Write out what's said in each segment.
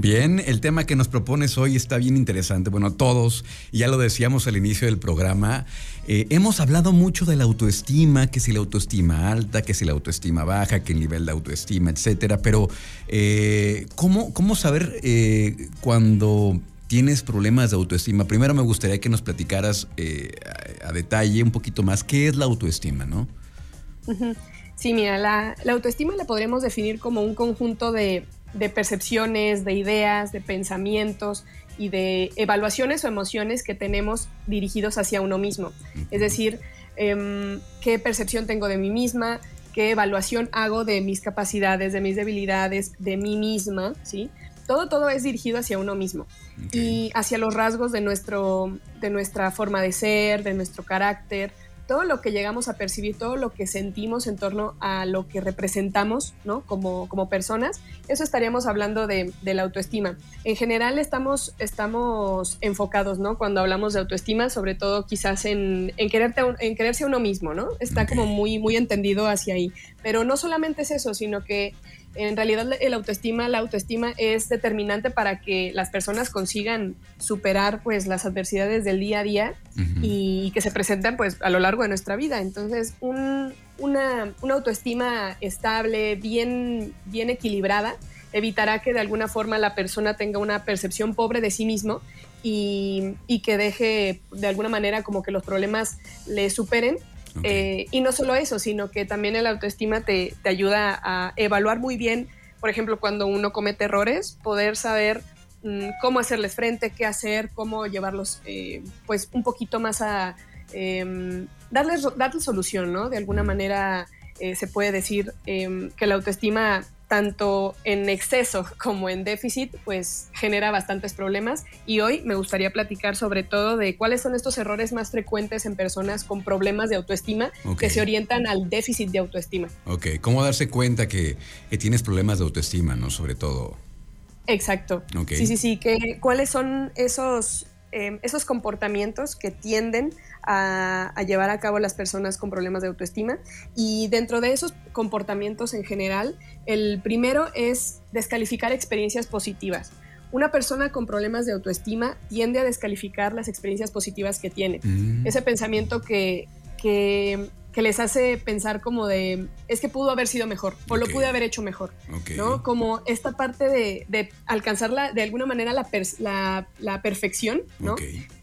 Bien, el tema que nos propones hoy está bien interesante. Bueno, todos, ya lo decíamos al inicio del programa, eh, hemos hablado mucho de la autoestima, que si la autoestima alta, que si la autoestima baja, que el nivel de autoestima, etcétera. Pero, eh, ¿cómo, ¿cómo, saber eh, cuando tienes problemas de autoestima? Primero me gustaría que nos platicaras a, detalle un poquito más qué es la autoestima, ¿no? Sí, mira, la, la autoestima la podremos definir como un conjunto de de percepciones, de ideas, de pensamientos y de evaluaciones o emociones que tenemos dirigidos hacia uno mismo. Es decir, em, qué percepción tengo de mí misma, qué evaluación hago de mis capacidades, de mis debilidades, de mí misma, ¿sí? Todo, todo es dirigido hacia uno mismo y hacia los rasgos de, nuestro, de nuestra forma de ser, de nuestro carácter, todo lo que llegamos a percibir, todo lo que sentimos en torno a lo que representamos, ¿no? Como, como personas, eso estaríamos hablando de, la autoestima. En general estamos, estamos enfocados, ¿no? Cuando hablamos de autoestima, sobre todo quizás en, en, quererte, en quererse a uno mismo, ¿no? Está como muy, muy entendido hacia ahí. Pero no solamente es eso, sino que en realidad el autoestima, la autoestima es determinante para que las personas consigan superar pues las adversidades del día a día y que se presentan pues a lo largo de nuestra vida. Entonces, una, autoestima estable, bien, bien equilibrada, evitará que de alguna forma la persona tenga una percepción pobre de sí mismo y, y que deje de alguna manera como que los problemas le superen eh, y no solo eso, sino que también el autoestima te, te, ayuda a evaluar muy bien, por ejemplo, cuando uno comete errores, poder saber mm, cómo hacerles frente, qué hacer, cómo llevarlos eh, pues un poquito más a em, darles, darles solución, ¿no? De alguna manera eh, se puede decir em, que la autoestima tanto en exceso como en déficit, pues genera bastantes problemas. Y hoy me gustaría platicar sobre todo de cuáles son estos errores más frecuentes en personas con problemas de autoestima que se orientan al déficit de autoestima. Ok, ¿cómo darse cuenta que, tienes problemas de autoestima, no? Sobre todo. Exacto. Sí, sí, sí. Que, ¿Cuáles son esos, em, esos comportamientos que tienden a, llevar a cabo las personas con problemas de autoestima. Y dentro de esos comportamientos en general, el primero es descalificar experiencias positivas. Una persona con problemas de autoestima tiende a descalificar las experiencias positivas que tiene. Mm. Ese pensamiento que, que que les hace pensar como de, es que pudo haber sido mejor o lo pude haber hecho mejor, ¿no? Como esta parte de, de alcanzar de alguna manera la, la, perfección, ¿no?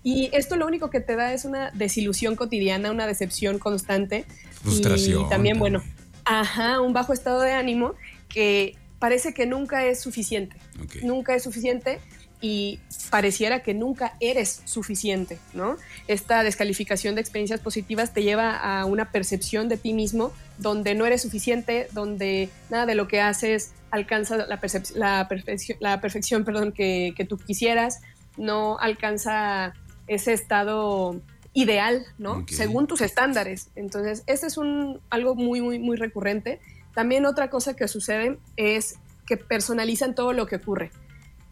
Y esto lo único que te da es una desilusión cotidiana, una decepción constante. Frustración. Y también, bueno, ajá, un bajo estado de ánimo que parece que nunca es suficiente. Nunca es suficiente y pareciera que nunca eres suficiente, ¿no? Esta descalificación de experiencias positivas te lleva a una percepción de ti mismo donde no eres suficiente, donde nada de lo que haces alcanza la, la, la perfección perdón, que, que, tú quisieras, no alcanza ese estado ideal, ¿no? Según tus estándares. Entonces, ese es un, algo muy, muy, muy recurrente. También otra cosa que sucede es que personalizan todo lo que ocurre.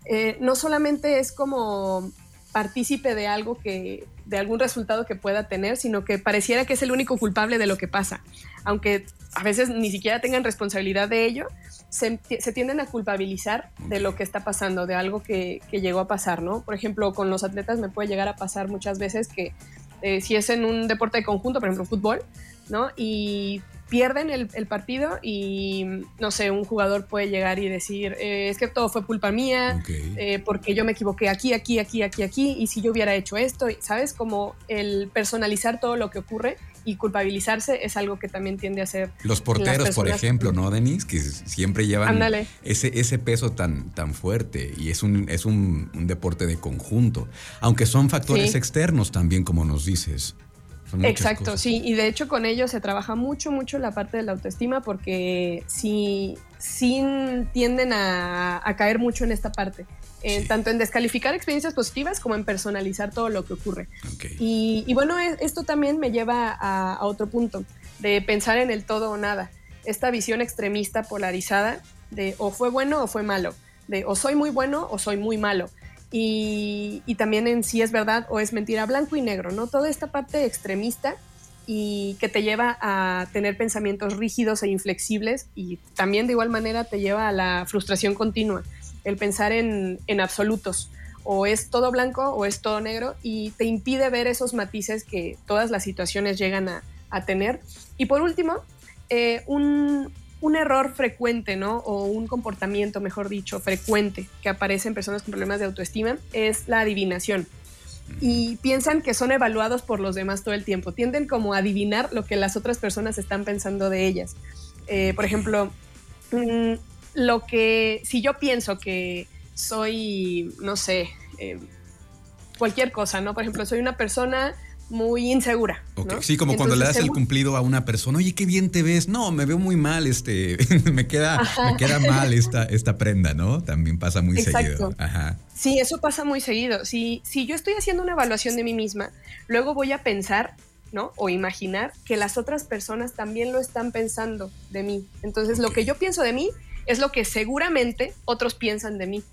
Eh, no solamente es como partícipe de algo que, de algún resultado que pueda tener, sino que pareciera que es el único culpable de lo que pasa. Aunque a veces ni siquiera tengan responsabilidad de ello, se, tienden a culpabilizar de lo que está pasando, de algo que, llegó a pasar, ¿no? Por ejemplo, con los atletas me puede llegar a pasar muchas veces que eh, si es en un deporte de conjunto, por ejemplo, fútbol, ¿no? Y pierden el, partido y, no sé, un jugador puede llegar y decir, eh, es que todo fue culpa mía, eh, porque yo me equivoqué aquí, aquí, aquí, aquí, aquí, y si yo hubiera hecho esto, ¿sabes? Como el personalizar todo lo que ocurre y culpabilizarse es algo que también tiende a ser. Los porteros, por ejemplo, ¿no, Denise? Que siempre llevan ese, ese peso tan, tan fuerte y es un, es un, deporte de conjunto, aunque son factores externos también, como nos dices. Exacto, sí, y de hecho con ellos se trabaja mucho, mucho la parte de la autoestima porque sí, sí tienden a, caer mucho en esta parte, eh, tanto en descalificar experiencias positivas como en personalizar todo lo que ocurre. Y, bueno, e, esto también me lleva a, a otro punto, de pensar en el todo o nada, esta visión extremista polarizada de o fue bueno o fue malo, de o soy muy bueno o soy muy malo y, también en si es verdad o es mentira, blanco y negro, ¿no? Toda esta parte extremista y que te lleva a tener pensamientos rígidos e inflexibles y también de igual manera te lleva a la frustración continua. el pensar en, en absolutos o es todo blanco o es todo negro y te impide ver esos matices que todas las situaciones llegan a, a tener. Y por último, eh, un, un, error frecuente, ¿no? O un comportamiento, mejor dicho, frecuente que aparece en personas con problemas de autoestima es la adivinación. Y piensan que son evaluados por los demás todo el tiempo. Tienden como a adivinar lo que las otras personas están pensando de ellas. Eh, por ejemplo, mm, lo que, si yo pienso que soy, no sé, eh, cualquier cosa, ¿no? Por ejemplo, soy una persona muy insegura. Sí, como cuando le das el cumplido a una persona, oye, qué bien te ves. No, me veo muy mal, este, me queda, me queda mal esta, esta prenda, ¿no? También pasa muy seguido. Ajá. Sí, eso pasa muy seguido. Si, si yo estoy haciendo una evaluación de mí misma, luego voy a pensar, ¿no? O imaginar que las otras personas también lo están pensando de mí. Entonces, lo que yo pienso de mí es lo que seguramente otros piensan de mí.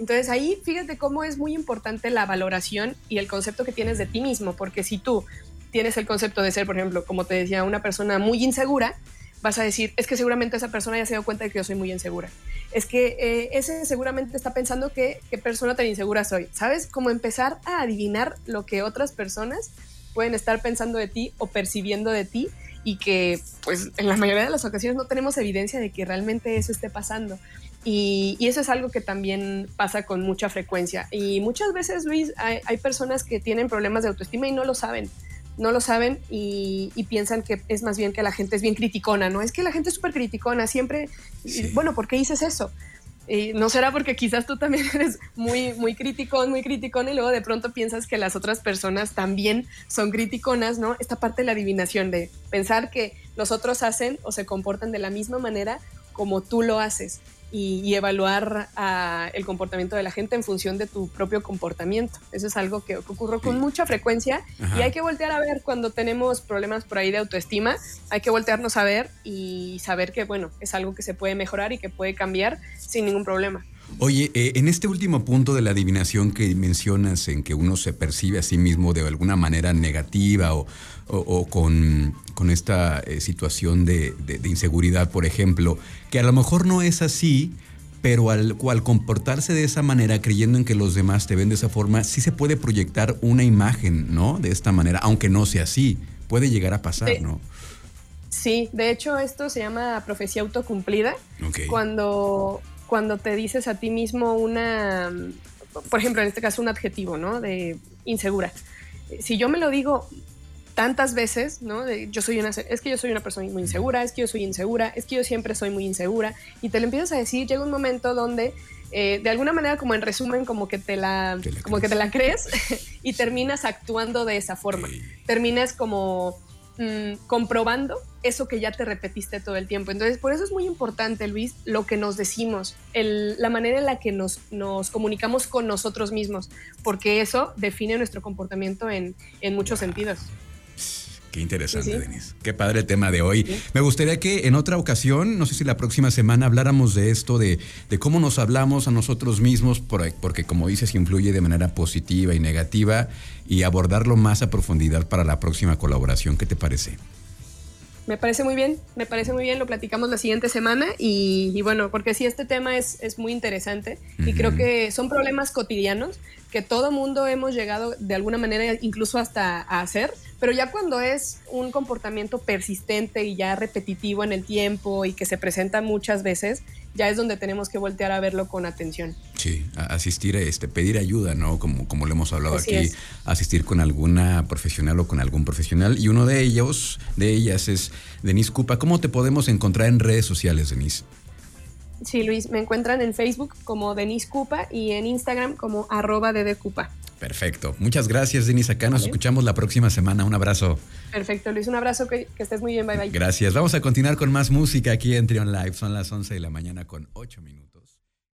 Entonces ahí fíjate cómo es muy importante la valoración y el concepto que tienes de ti mismo, porque si tú tienes el concepto de ser, por ejemplo, como te decía, una persona muy insegura, vas a decir, es que seguramente esa persona ya se dio cuenta de que yo soy muy insegura. Es que eh, ese seguramente está pensando que qué persona tan insegura soy. ¿Sabes? Como empezar a adivinar lo que otras personas pueden estar pensando de ti o percibiendo de ti y que pues en la mayoría de las ocasiones no tenemos evidencia de que realmente eso esté pasando. Y, eso es algo que también pasa con mucha frecuencia. Y muchas veces, Luis, hay, personas que tienen problemas de autoestima y no lo saben. No lo saben y, piensan que es más bien que la gente es bien criticona, ¿no? Es que la gente es súper criticona, siempre, bueno, ¿por qué dices eso? Y no será porque quizás tú también eres muy, muy criticón, muy criticón y luego de pronto piensas que las otras personas también son criticonas, ¿no? Esta parte de la adivinación de pensar que los otros hacen o se comportan de la misma manera como tú lo haces y, evaluar ah, el comportamiento de la gente en función de tu propio comportamiento. Eso es algo que, ocurre con mucha frecuencia y hay que voltear a ver cuando tenemos problemas por ahí de autoestima, hay que voltearnos a ver y saber que, bueno, es algo que se puede mejorar y que puede cambiar sin ningún problema. Oye, eh, en este último punto de la adivinación que mencionas, en que uno se percibe a sí mismo de alguna manera negativa o, con, esta eh, situación de, inseguridad, por ejemplo, que a lo mejor no es así, pero al, al, comportarse de esa manera, creyendo en que los demás te ven de esa forma, sí se puede proyectar una imagen, ¿no? De esta manera, aunque no sea así, puede llegar a pasar, ¿no? Sí, de hecho esto se llama profecía autocumplida. Cuando cuando te dices a ti mismo una, por ejemplo, en este caso un adjetivo, ¿no? De insegura. Si yo me lo digo tantas veces, ¿no? yo soy una, es que yo soy una persona muy insegura, es que yo soy insegura, es que yo siempre soy muy insegura, y te lo empiezas a decir, llega un momento donde, eh, de alguna manera, como en resumen, como que te la, como que te la crees y terminas actuando de esa forma. Terminas como Mm, comprobando eso que ya te repetiste todo el tiempo. Entonces, por eso es muy importante, Luis, lo que nos decimos, la manera en la que nos, comunicamos con nosotros mismos, porque eso define nuestro comportamiento en, en muchos sentidos. Qué interesante, Denise. Qué padre el tema de hoy. Me gustaría que en otra ocasión, no sé si la próxima semana, habláramos de esto, de, cómo nos hablamos a nosotros mismos, porque como dices, influye de manera positiva y negativa, y abordarlo más a profundidad para la próxima colaboración. ¿Qué te parece? Me parece muy bien, me parece muy bien, lo platicamos la siguiente semana y, bueno, porque sí, este tema es, es muy interesante y creo que son problemas cotidianos que todo mundo hemos llegado de alguna manera incluso hasta a hacer, pero ya cuando es un comportamiento persistente y ya repetitivo en el tiempo y que se presenta muchas veces, ya es donde tenemos que voltear a verlo con atención. Sí, asistir, este, pedir ayuda, ¿no? Como, como lo hemos hablado aquí, asistir con alguna profesional o con algún profesional. Y uno de ellos, de ellas, es Denise Cupa. ¿Cómo te podemos encontrar en redes sociales, Denise? Sí, Luis, me encuentran en Facebook como Denise Cupa y en Instagram como arroba Cupa. Perfecto. Muchas gracias, Denise. Acá nos escuchamos la próxima semana. Un abrazo. Perfecto, Luis. Un abrazo. Que, que, estés muy bien. Bye, bye. Gracias. Vamos a continuar con más música aquí en Trion Live. Son las 11 de la mañana con 8 minutos.